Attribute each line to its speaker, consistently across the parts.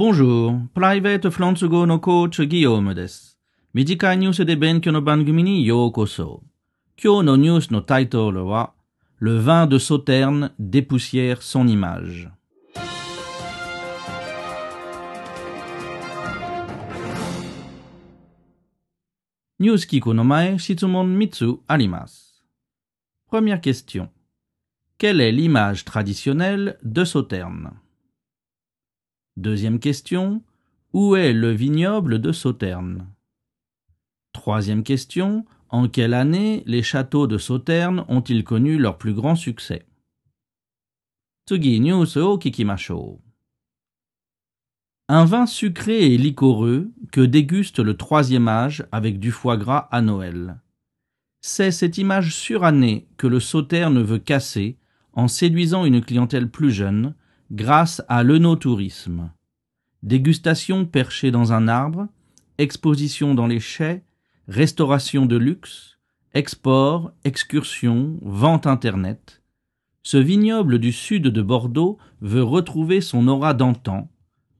Speaker 1: Bonjour, Private フランス語のコーチギヨームです。短いニュースで勉強の番組にようこそ。今日のニュースのタイトルは、Le vin de Sauterne dépoussière son image. ニュース聞くの前、質問3つあります。Première question. Quelle est l'image traditionnelle de Sauterne? Deuxième question, où est le vignoble de Sauternes Troisième question, en quelle année les châteaux de Sauternes ont-ils connu leur plus grand succès? Un vin sucré et liquoreux que déguste le troisième âge avec du foie gras à Noël. C'est cette image surannée que le Sauterne veut casser en séduisant une clientèle plus jeune, grâce à l'œnotourisme. Dégustation perchée dans un arbre, exposition dans les chais, restauration de luxe, export, excursion, vente Internet. Ce vignoble du sud de Bordeaux veut retrouver son aura d'antan,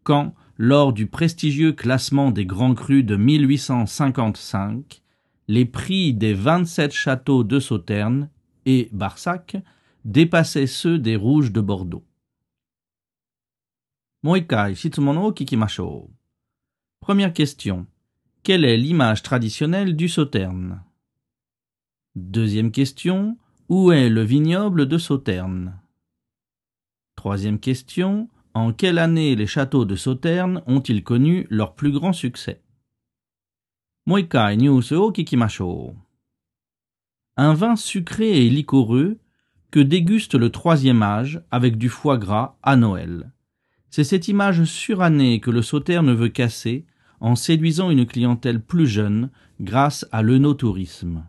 Speaker 1: quand, lors du prestigieux classement des grands crus de 1855, les prix des 27 châteaux de Sauterne et Barsac dépassaient ceux des rouges de Bordeaux. もう一回質問を聞きましょう。Première question. Quelle est l'image traditionnelle du Sauterne Deuxième question. Où est le vignoble de Sauterne Troisième question. En quelle année les châteaux de Sauterne ont-ils connu leur plus grand succès もう一回ニュースを聞きましょう。Un vin sucré et liquoreux que déguste le troisième âge avec du foie gras à Noël. C'est cette image surannée que le Sauterne veut casser en séduisant une clientèle plus jeune grâce à l'œnotourisme.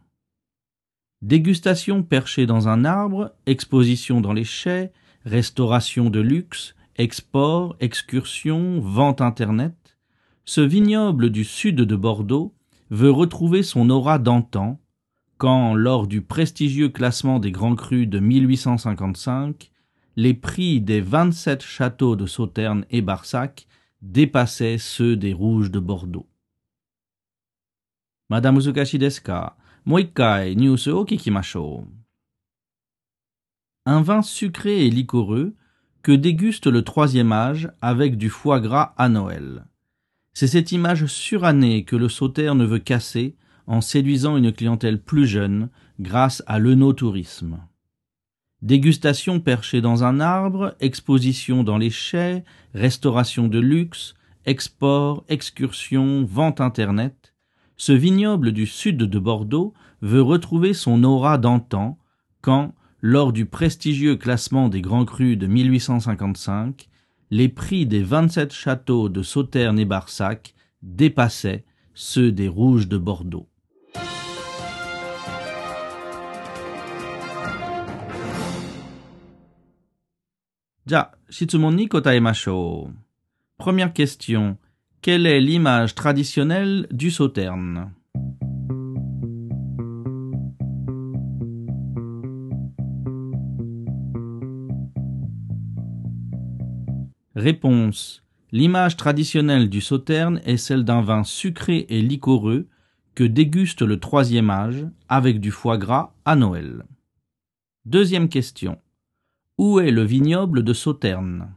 Speaker 1: Dégustation perchée dans un arbre, exposition dans les chais, restauration de luxe, export, excursion, vente Internet. Ce vignoble du sud de Bordeaux veut retrouver son aura d'antan quand, lors du prestigieux classement des grands crus de 1855, les prix des 27 châteaux de Sauterne et Barsac dépassaient ceux des rouges de Bordeaux. Madame Uzukashi desu ka? Moikai news o. Un vin sucré et liquoreux que déguste le troisième âge avec du foie gras à Noël. C'est cette image surannée que le Sauterne veut casser en séduisant une clientèle plus jeune grâce à l'œnotourisme. Dégustation perchée dans un arbre, exposition dans les chais, restauration de luxe, export, excursion, vente Internet. Ce vignoble du sud de Bordeaux veut retrouver son aura d'antan quand, lors du prestigieux classement des grands crus de 1855, les prix des 27 châteaux de Sauterne et Barsac dépassaient ceux des rouges de Bordeaux. じゃあ、質問に答えましょう。Première question. Quelle est l'image traditionnelle du Sauterne Réponse. L'image traditionnelle du Sauterne est celle d'un vin sucré et liquoreux que déguste le troisième âge avec du foie gras à Noël. Deuxième question. Où est le vignoble de Sauterne?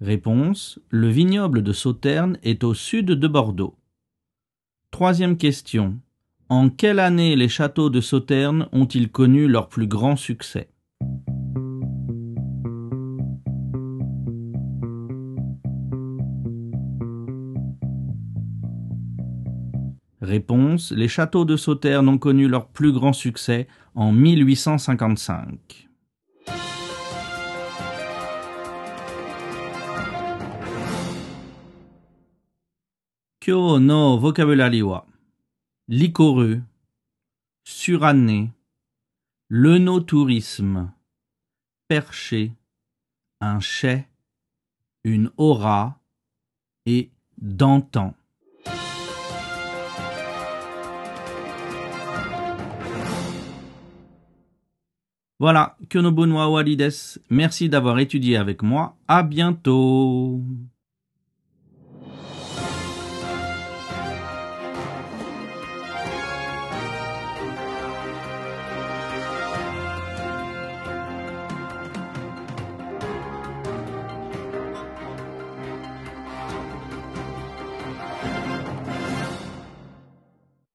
Speaker 1: Réponse. Le vignoble de Sauterne est au sud de Bordeaux. Troisième question. En quelle année les châteaux de Sauterne ont-ils connu leur plus grand succès? Réponse Les châteaux de Sauternes ont connu leur plus grand succès en 1855. Kyo no vocabulary wa? Licoreux, suranné, lenotourisme, perché, un chai, une aura et d'antan. Voilà, Kyonobunwa Walides. Merci d'avoir étudié avec moi. À bientôt.